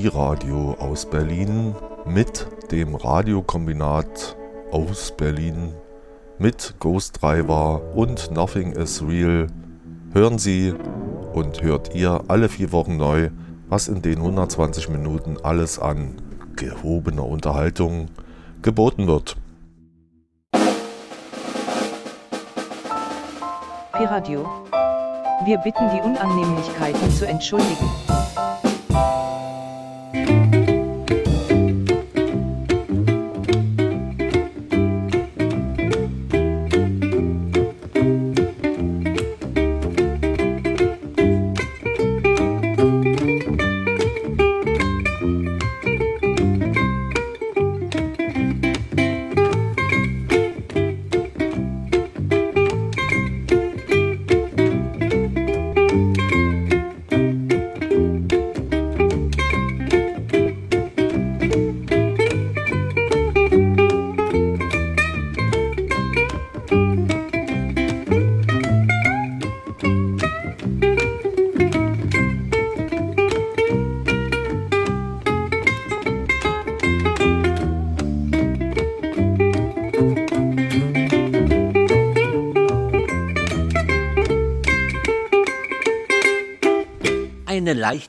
Pi-Radio aus Berlin mit dem Radiokombinat aus Berlin mit Ghost Driver und Nothing is Real hören Sie und hört ihr alle vier Wochen neu, was in den 120 Minuten alles an gehobener Unterhaltung geboten wird. Piradio. Wir bitten die Unannehmlichkeiten zu entschuldigen.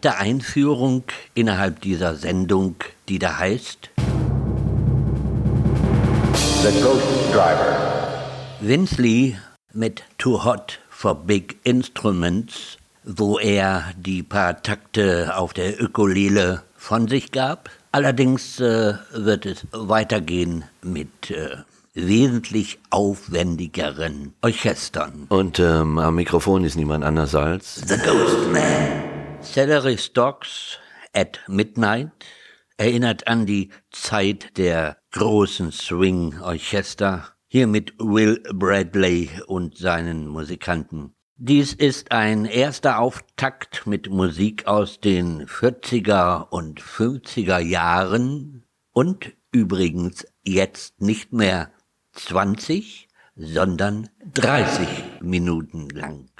Leichte Einführung innerhalb dieser Sendung, die da heißt The Ghost Driver. Vince Lee mit Too Hot for Big Instruments, wo er die paar Takte auf der Ökolele von sich gab. Allerdings äh, wird es weitergehen mit äh, wesentlich aufwendigeren Orchestern. Und ähm, am Mikrofon ist niemand anders als The Ghost Man. Celery Stocks at Midnight erinnert an die Zeit der großen Swing-Orchester, hier mit Will Bradley und seinen Musikanten. Dies ist ein erster Auftakt mit Musik aus den 40er und 50er Jahren und übrigens jetzt nicht mehr 20, sondern 30 Minuten lang.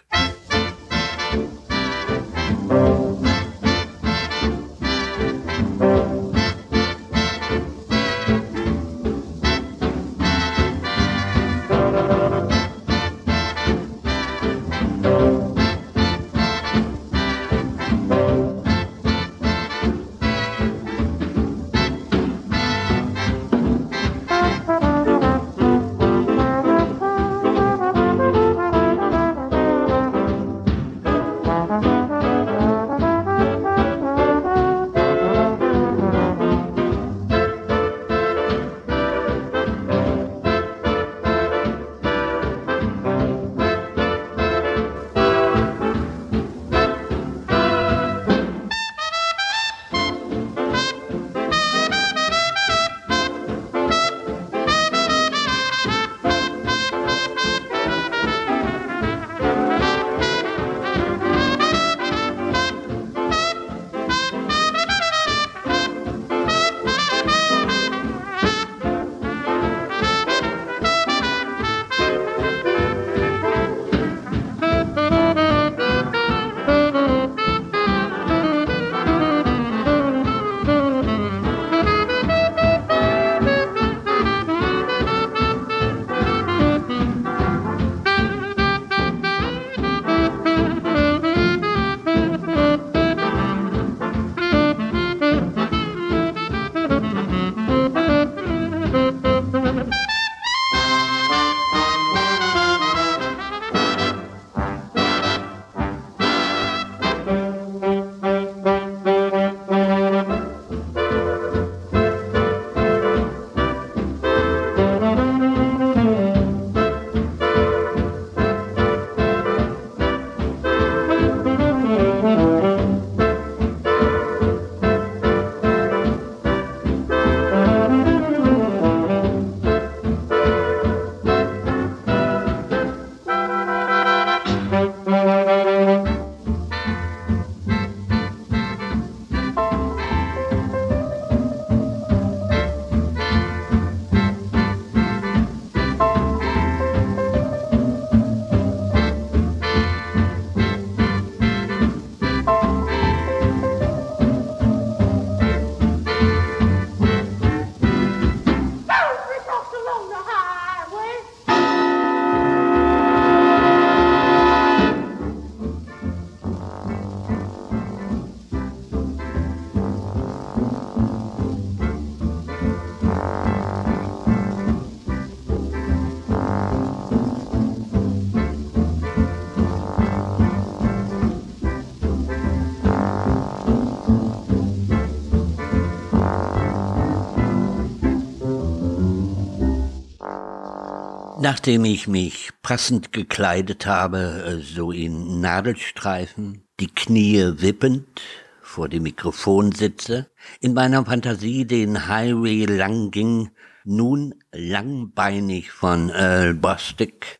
Nachdem ich mich passend gekleidet habe, äh, so in Nadelstreifen, die Knie wippend, vor dem Mikrofon sitze, in meiner Fantasie den Highway lang ging, nun langbeinig von Earl Bostic,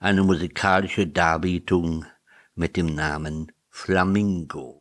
eine musikalische Darbietung mit dem Namen Flamingo.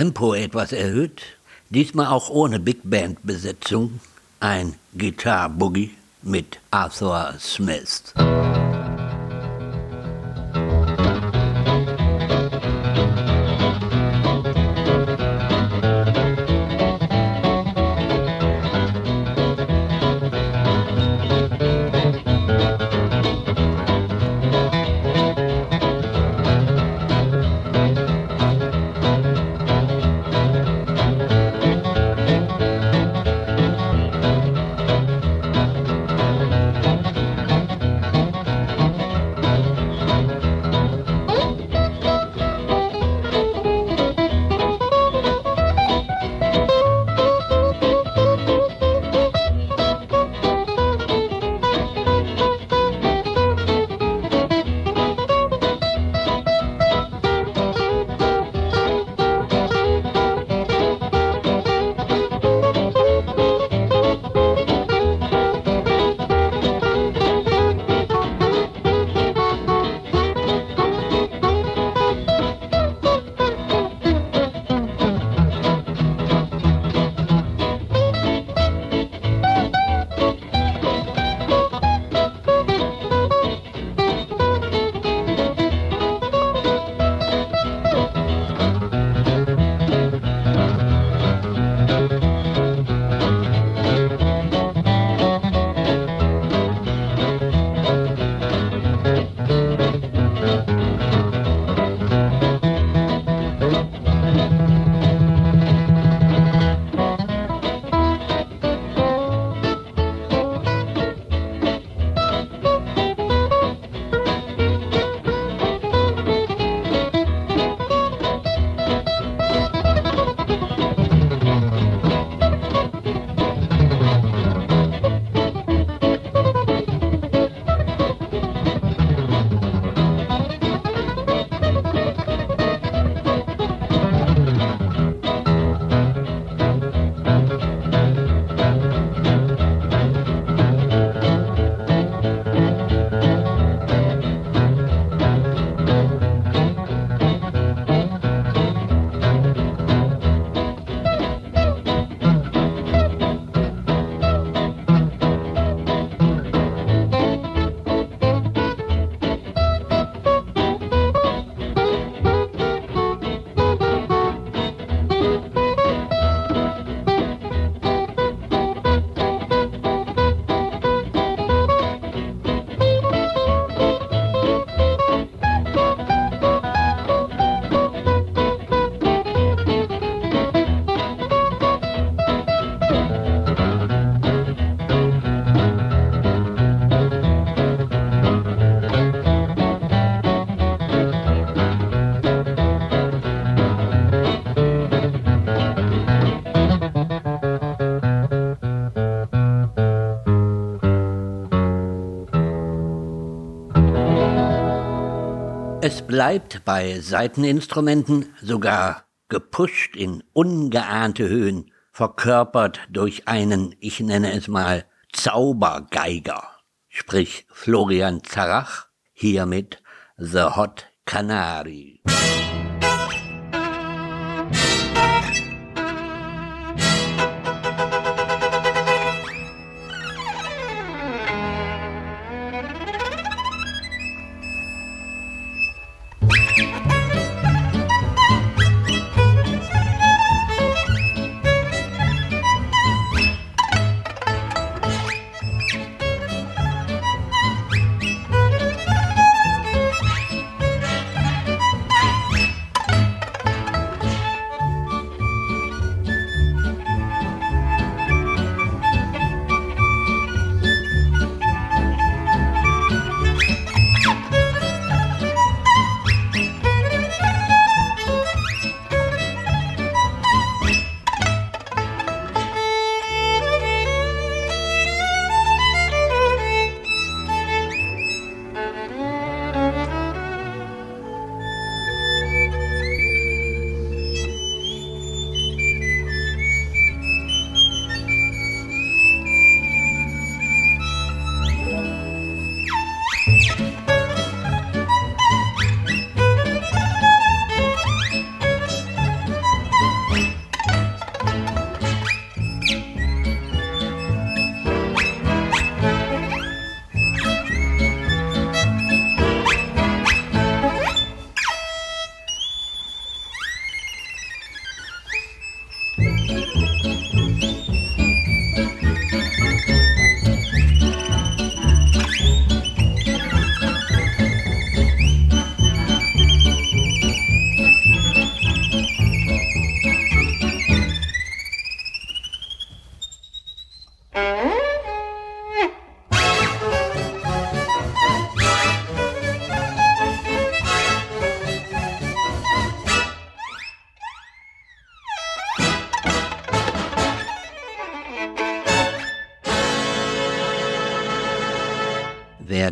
Tempo etwas erhöht, diesmal auch ohne Big Band Besetzung, ein Guitar Boogie mit Arthur Smith. Bleibt bei Saiteninstrumenten sogar gepusht in ungeahnte Höhen, verkörpert durch einen, ich nenne es mal, Zaubergeiger, sprich Florian Zarach, hiermit The Hot Canary.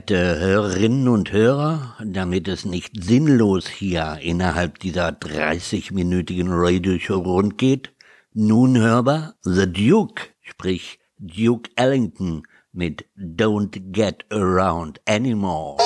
Werte Hörerinnen und Hörer, damit es nicht sinnlos hier innerhalb dieser 30-minütigen Radio-Show rund geht, nun hörbar The Duke, sprich Duke Ellington mit Don't Get Around Anymore.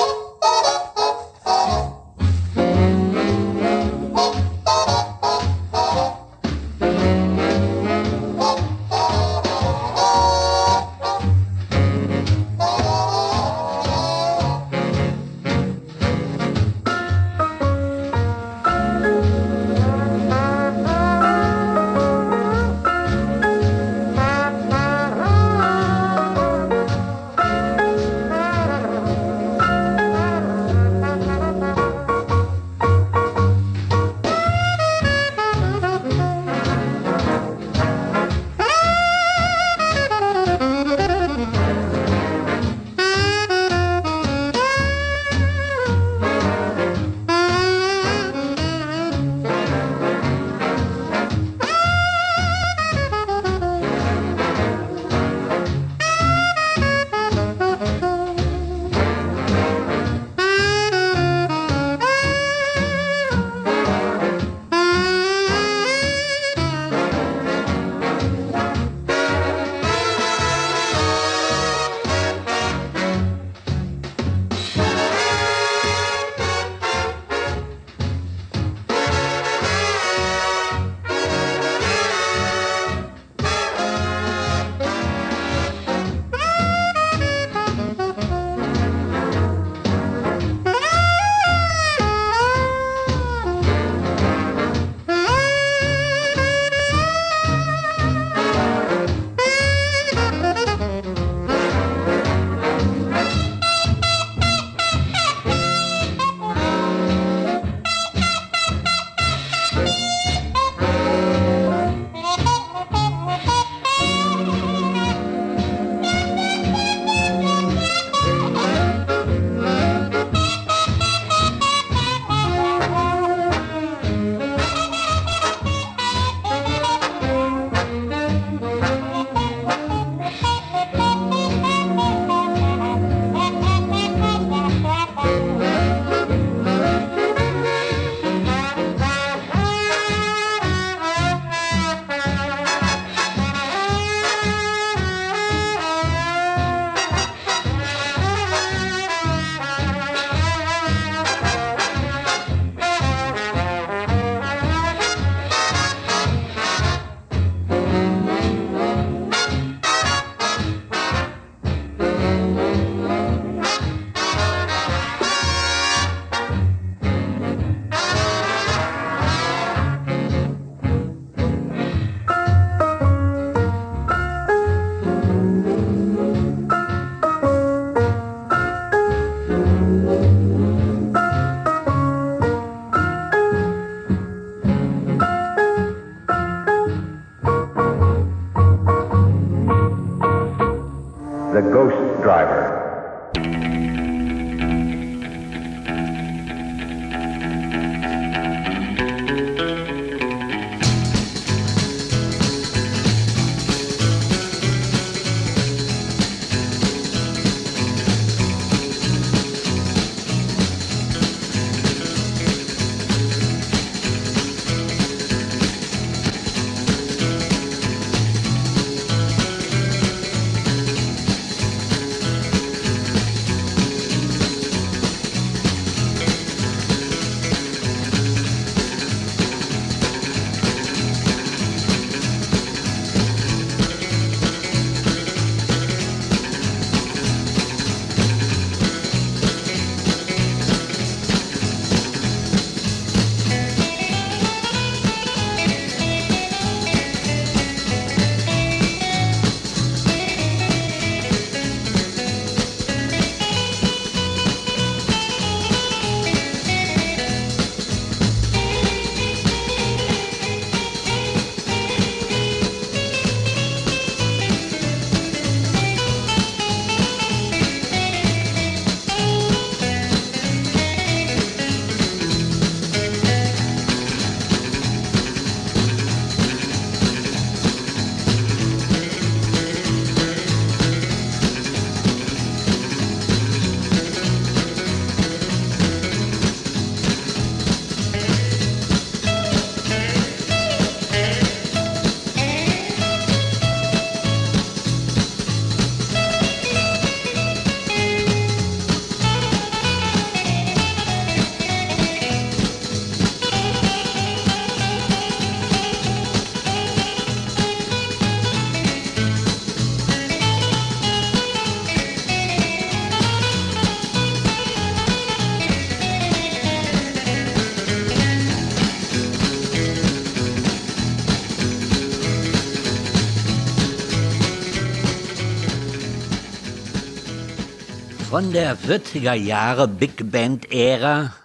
Von der 40er Jahre Big Band Ära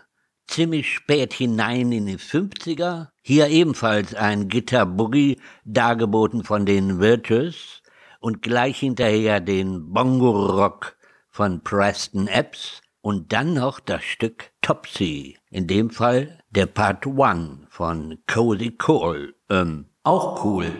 ziemlich spät hinein in die 50er. Hier ebenfalls ein Gitter Boogie, dargeboten von den Virtues und gleich hinterher den Bongo Rock von Preston Epps und dann noch das Stück Topsy, in dem Fall der Part One von Cozy Cole. Ähm, auch cool.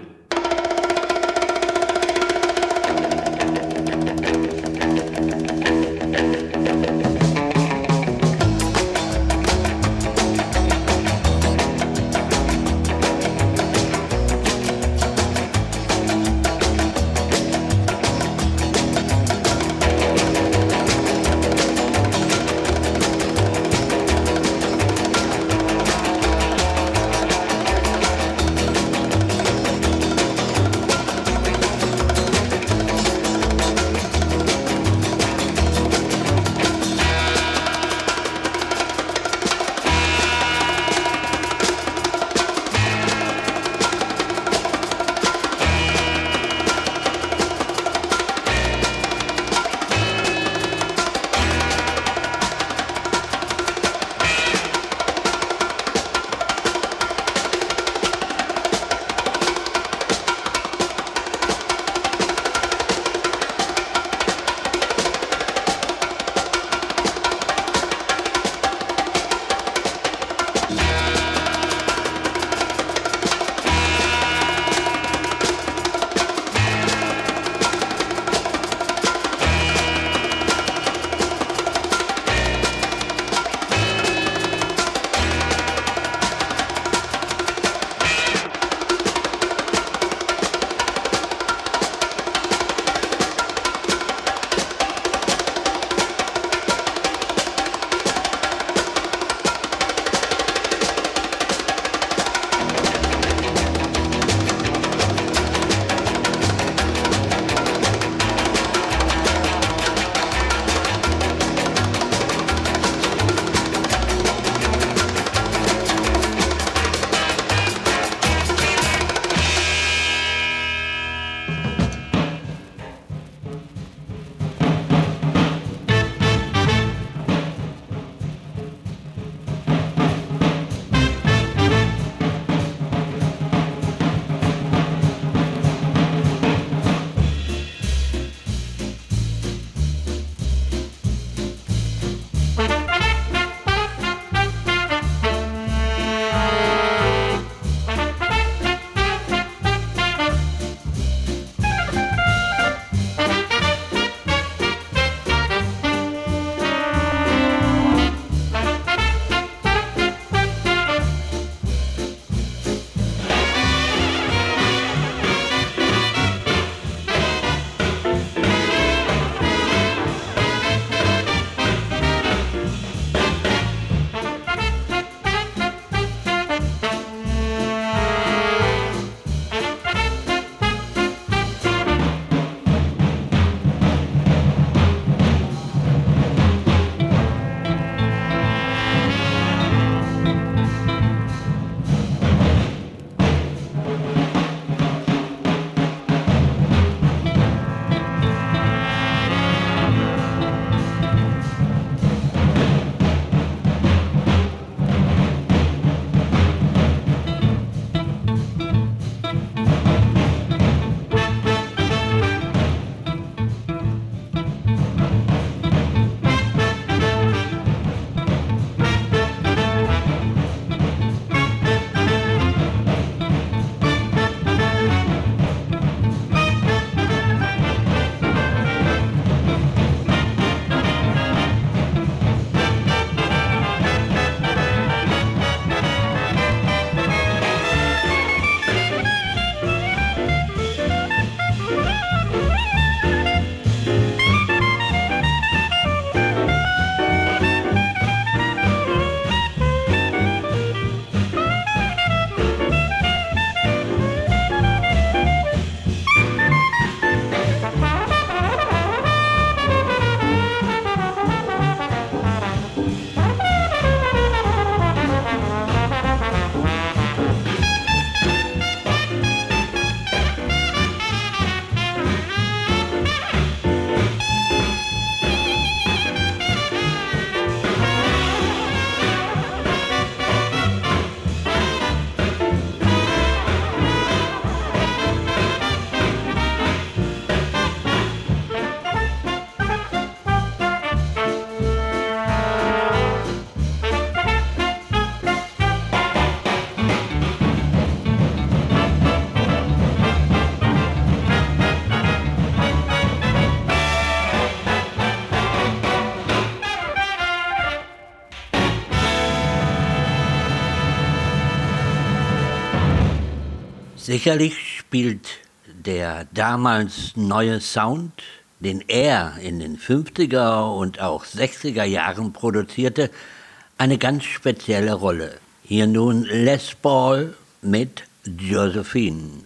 Sicherlich spielt der damals neue Sound, den er in den 50er und auch 60er Jahren produzierte, eine ganz spezielle Rolle. Hier nun Les Paul mit Josephine.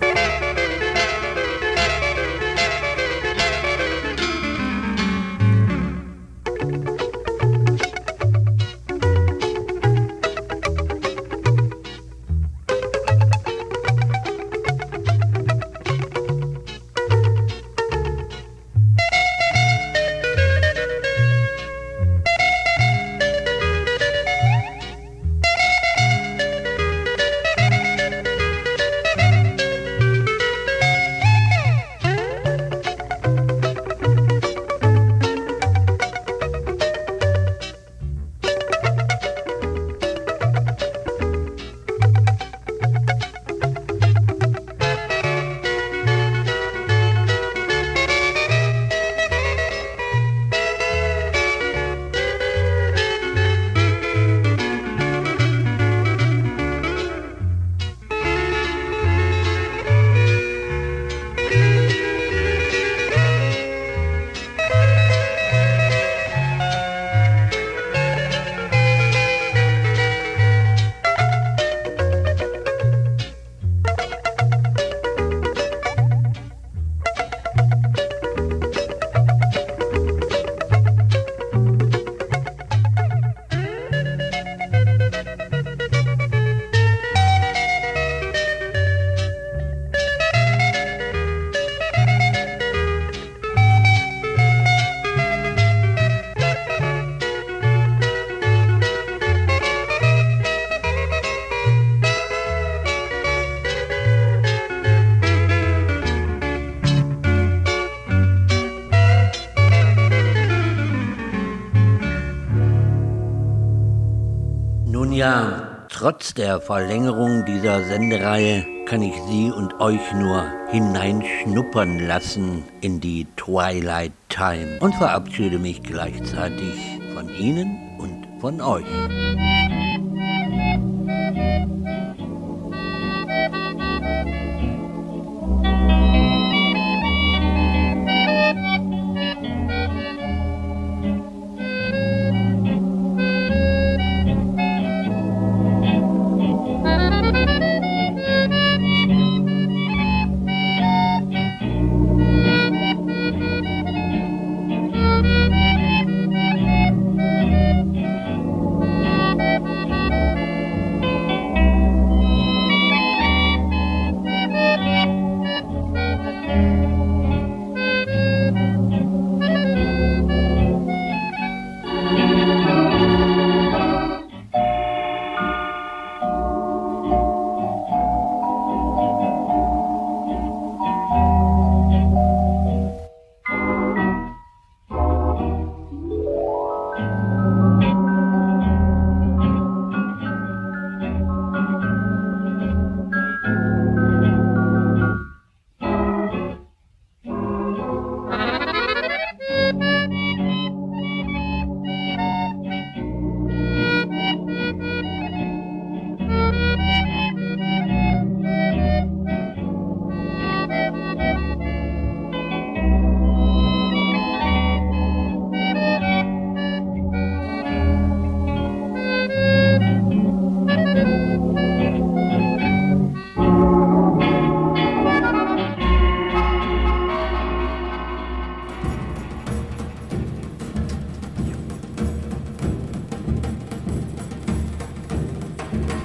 Trotz der Verlängerung dieser Sendereihe kann ich Sie und euch nur hineinschnuppern lassen in die Twilight Time und verabschiede mich gleichzeitig von Ihnen und von euch.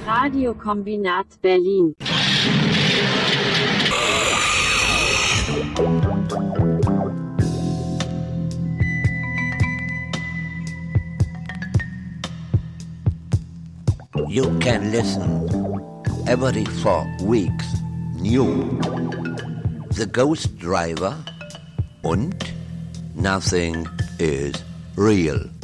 Radiokombinat Berlin. You can listen every four weeks new The Ghostdriver und Nothing is Real.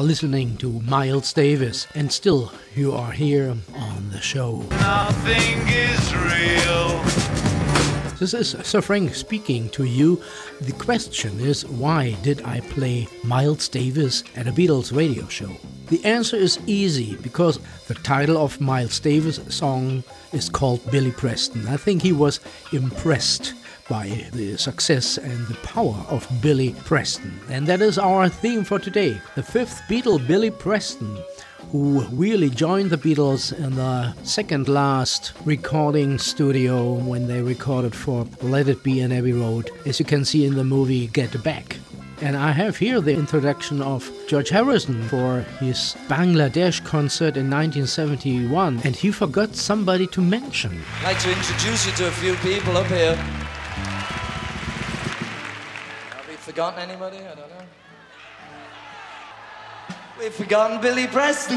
Are listening to Miles Davis, and still you are here on the show. Nothing is real. This is Sir Frank speaking to you. The question is why did I play Miles Davis at a Beatles radio show? The answer is easy because the title of Miles Davis' song is called Billy Preston. I think he was impressed by the success and the power of Billy Preston. And that is our theme for today. The fifth Beatle, Billy Preston, who really joined the Beatles in the second last recording studio when they recorded for Let It Be in Abbey Road, as you can see in the movie Get Back. And I have here the introduction of George Harrison for his Bangladesh concert in 1971, and he forgot somebody to mention. I'd like to introduce you to a few people up here. Forgotten anybody? I don't know. We've forgotten Billy Preston.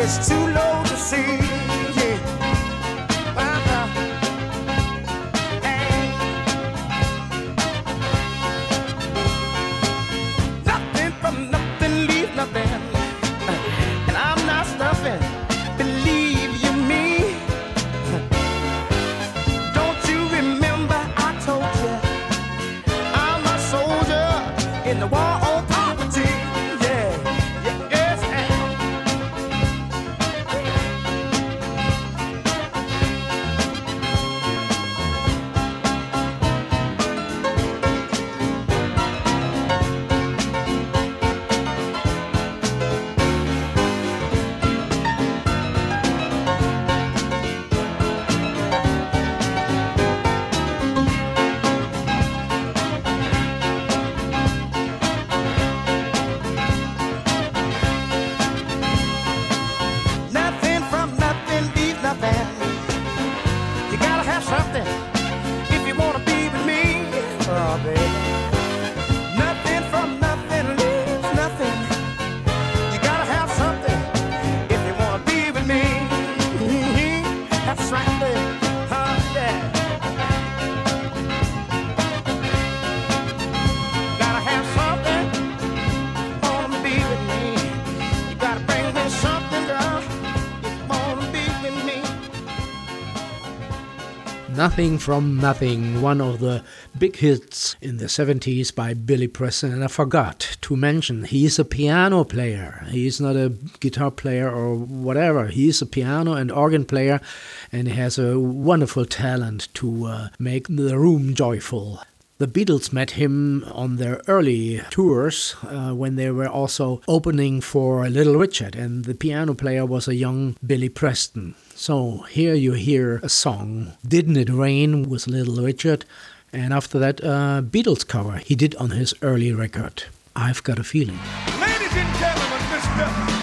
Is too low to see. Nothing from Nothing, one of the big hits in the 70s by Billy Preston. And I forgot to mention, he's a piano player. He's not a guitar player or whatever. He's a piano and organ player, and has a wonderful talent to uh, make the room joyful. The Beatles met him on their early tours uh, when they were also opening for Little Richard, and the piano player was a young Billy Preston. So here you hear a song, Didn't It Rain with Little Richard, and after that, a Beatles cover he did on his early record. I've got a feeling. Ladies and gentlemen, Mr.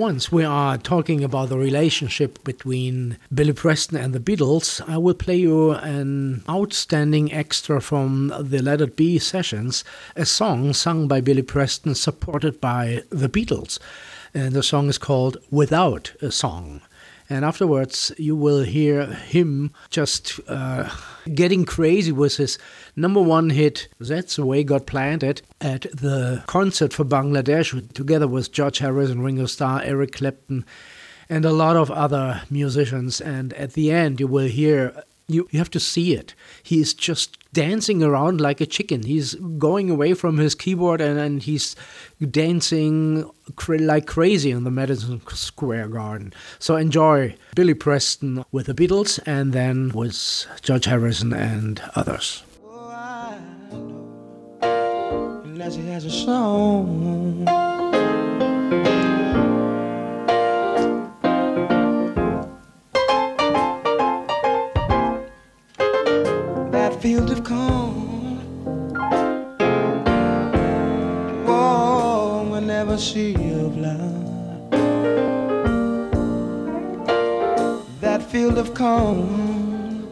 Once we are talking about the relationship between Billy Preston and the Beatles, I will play you an outstanding extra from the Let It Be sessions, a song sung by Billy Preston supported by the Beatles. And the song is called Without a Song. And afterwards, you will hear him just uh, getting crazy with his number one hit, That's the Way God Planned It, at the concert for Bangladesh, together with George Harrison, Ringo Starr, Eric Clapton, and a lot of other musicians. And at the end, you will hear. You, you have to see it. He is just dancing around like a chicken. He's going away from his keyboard and, and he's dancing like crazy in the Madison Square Garden. So enjoy Billy Preston with the Beatles and then with George Harrison and others. Oh. Unless he has a song. Field of corn. Oh, never see of love. That field of corn.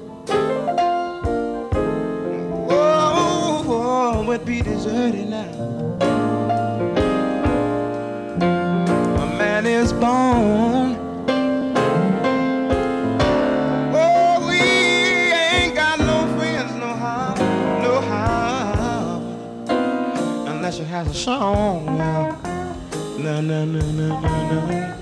Whoa, whoa, would be deserted now. Has a song. No, no, no, no, no, no.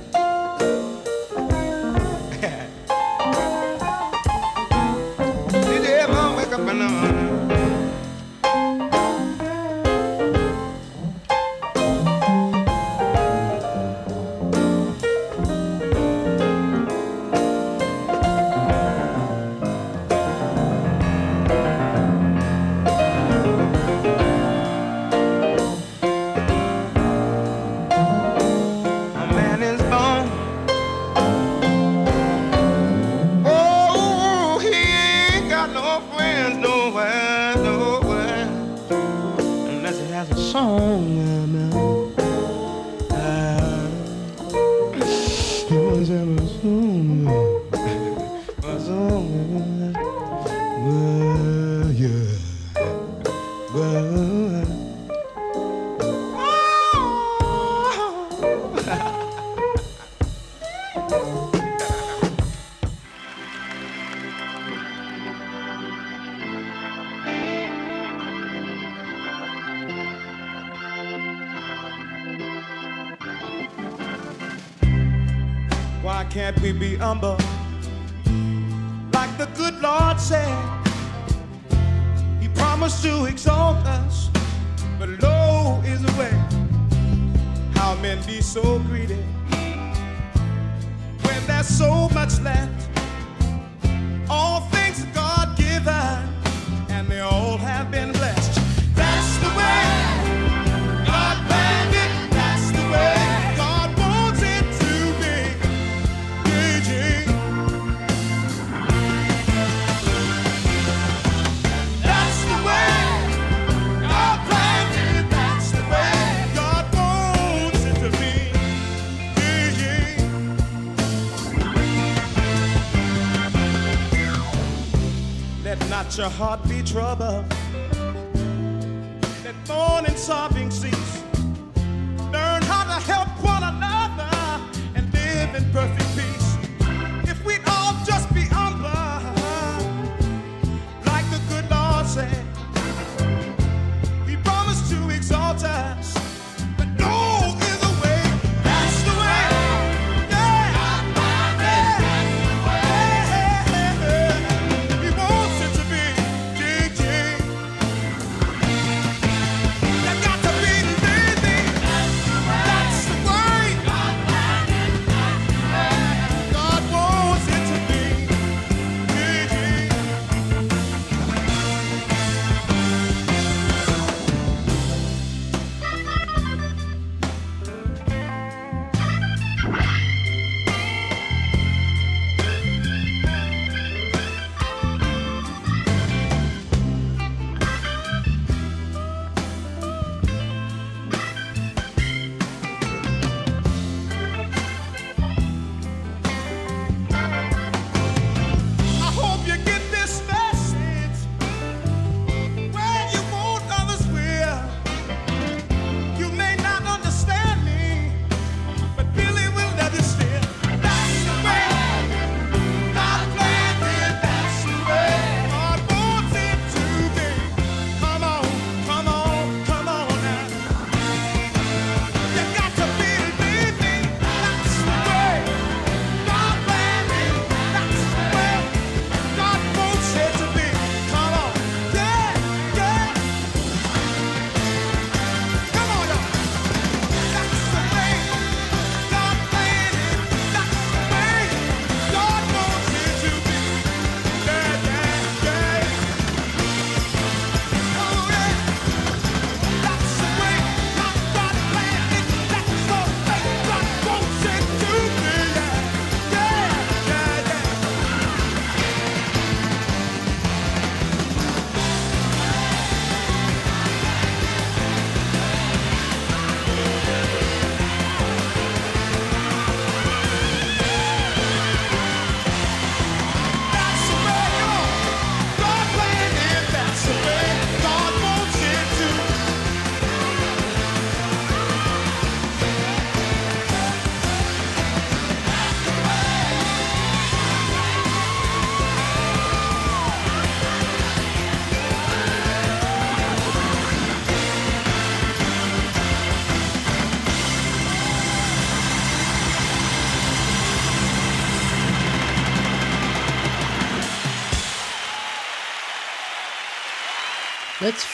your heart be troubled.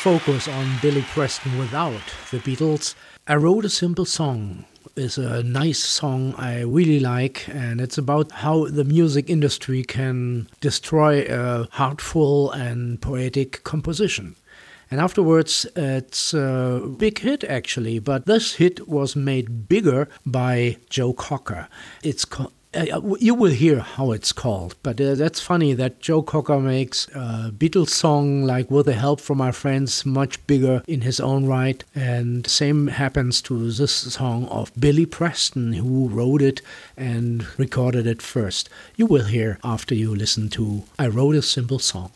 focus on Billy Preston without the Beatles, I wrote a simple song. It's a nice song I really like, and it's about how the music industry can destroy a heartful and poetic composition. And afterwards, it's a big hit actually, but this hit was made bigger by Joe Cocker. It's called. Uh, you will hear how it's called, but uh, that's funny that Joe Cocker makes a Beatles song like with the help from our friends much bigger in his own right, and same happens to this song of Billy Preston who wrote it and recorded it first. You will hear after you listen to I Wrote a Simple Song.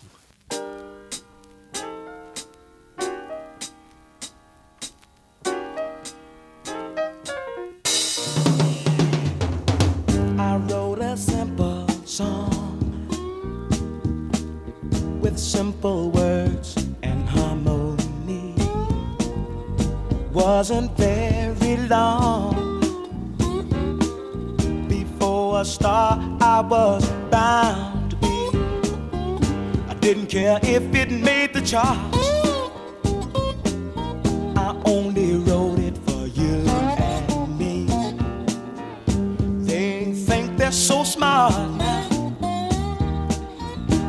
star I was bound to be. I didn't care if it made the charts. I only wrote it for you and me. They think they're so smart.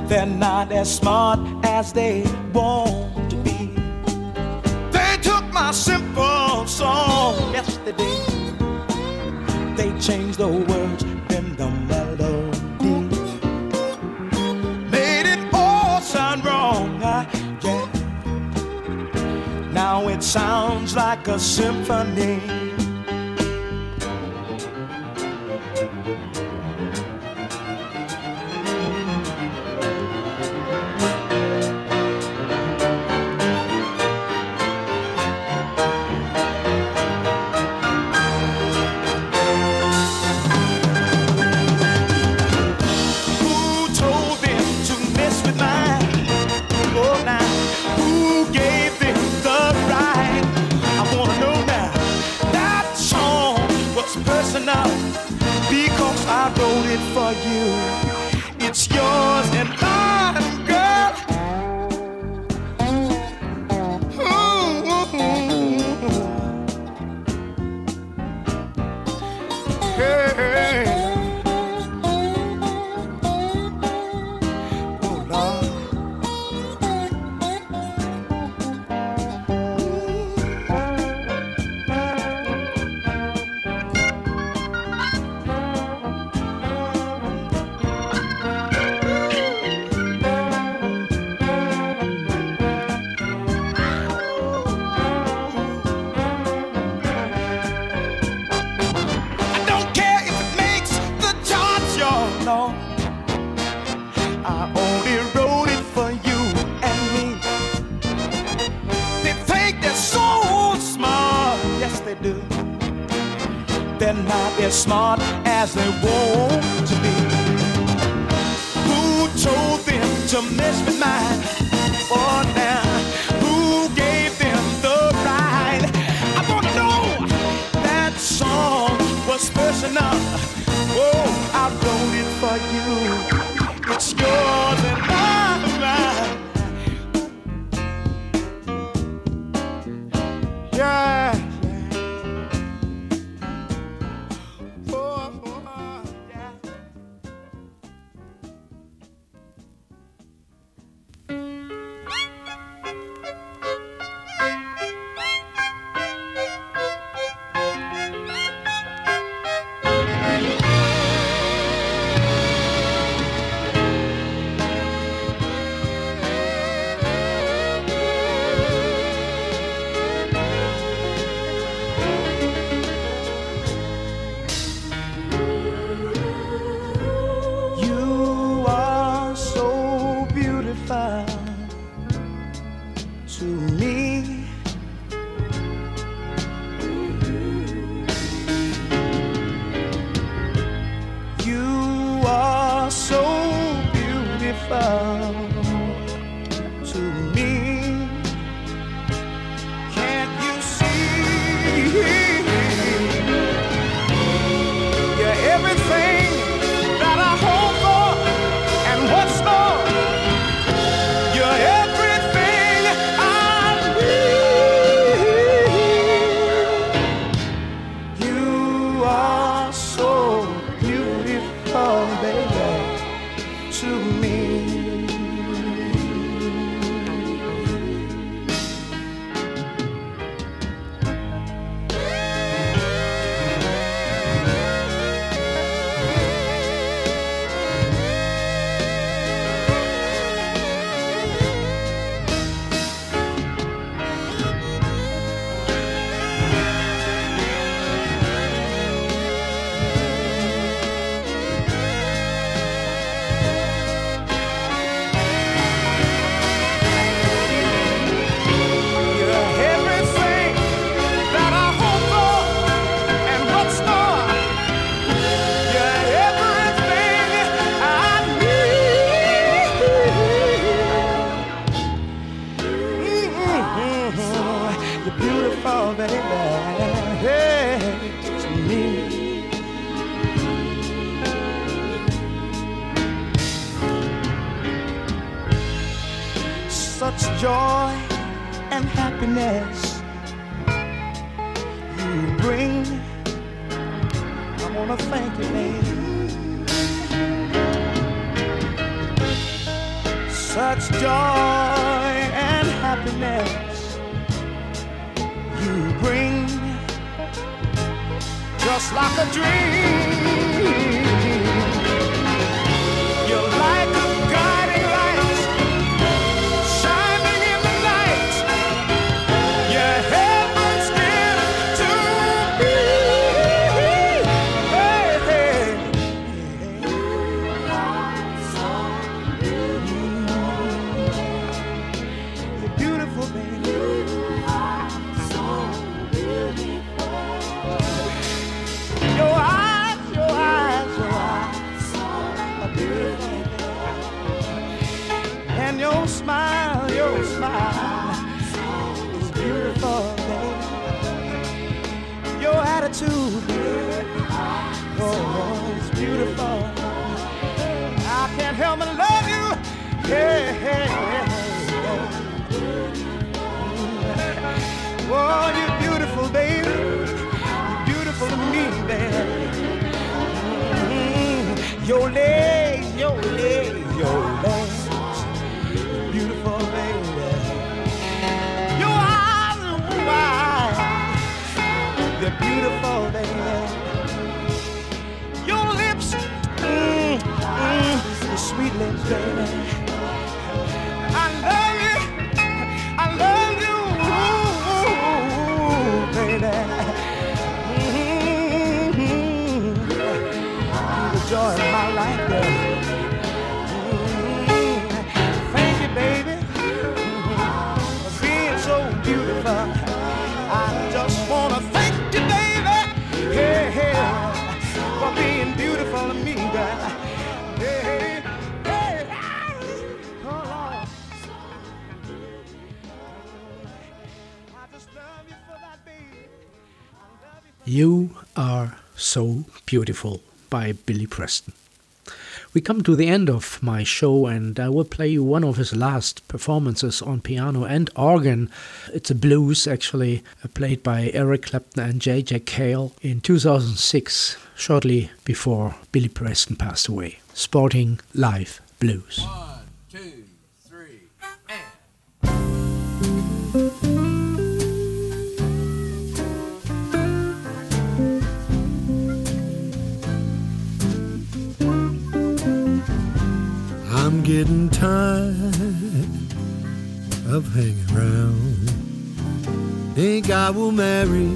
They're not as smart as they want to be. They took my simple song yesterday. They changed the world. Like a symphony. Beautiful by Billy Preston. We come to the end of my show, and I will play you one of his last performances on piano and organ. It's a blues, actually, uh, played by Eric Clapton and J.J. Cale in 2006, shortly before Billy Preston passed away. Sporting Life Blues. I'm getting tired of hanging around. Think I will marry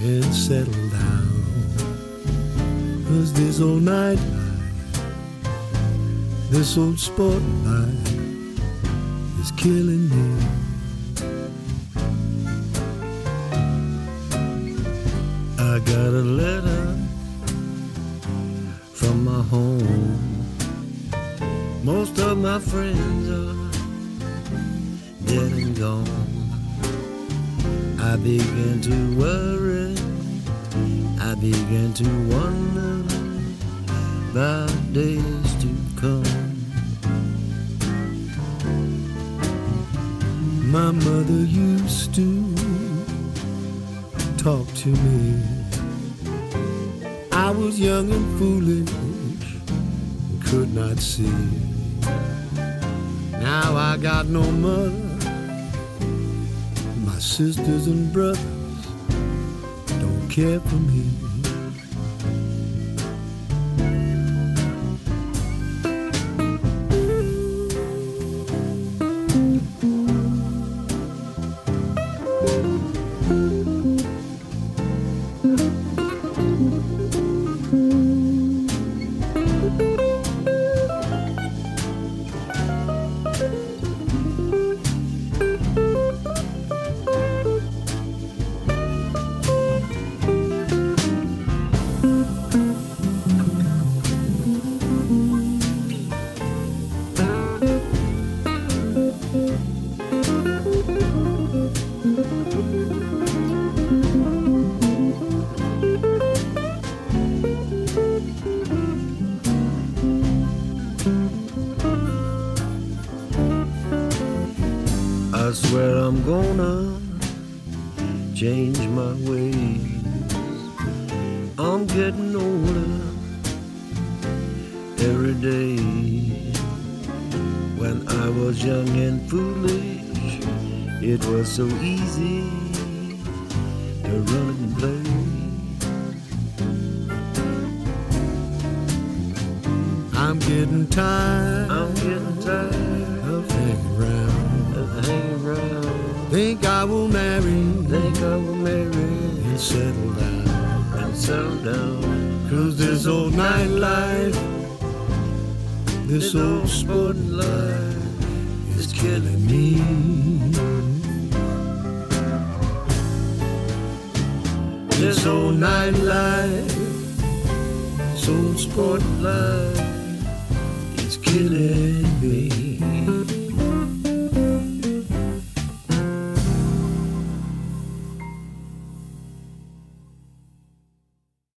and settle down. Cause this old night life, this old sport life is killing me. I got a letter from my home. Most of my friends are dead and gone. I began to worry. I began to wonder about days to come. My mother used to talk to me. I was young and foolish, could not see. Now I got no mother. My sisters and brothers don't care for me. I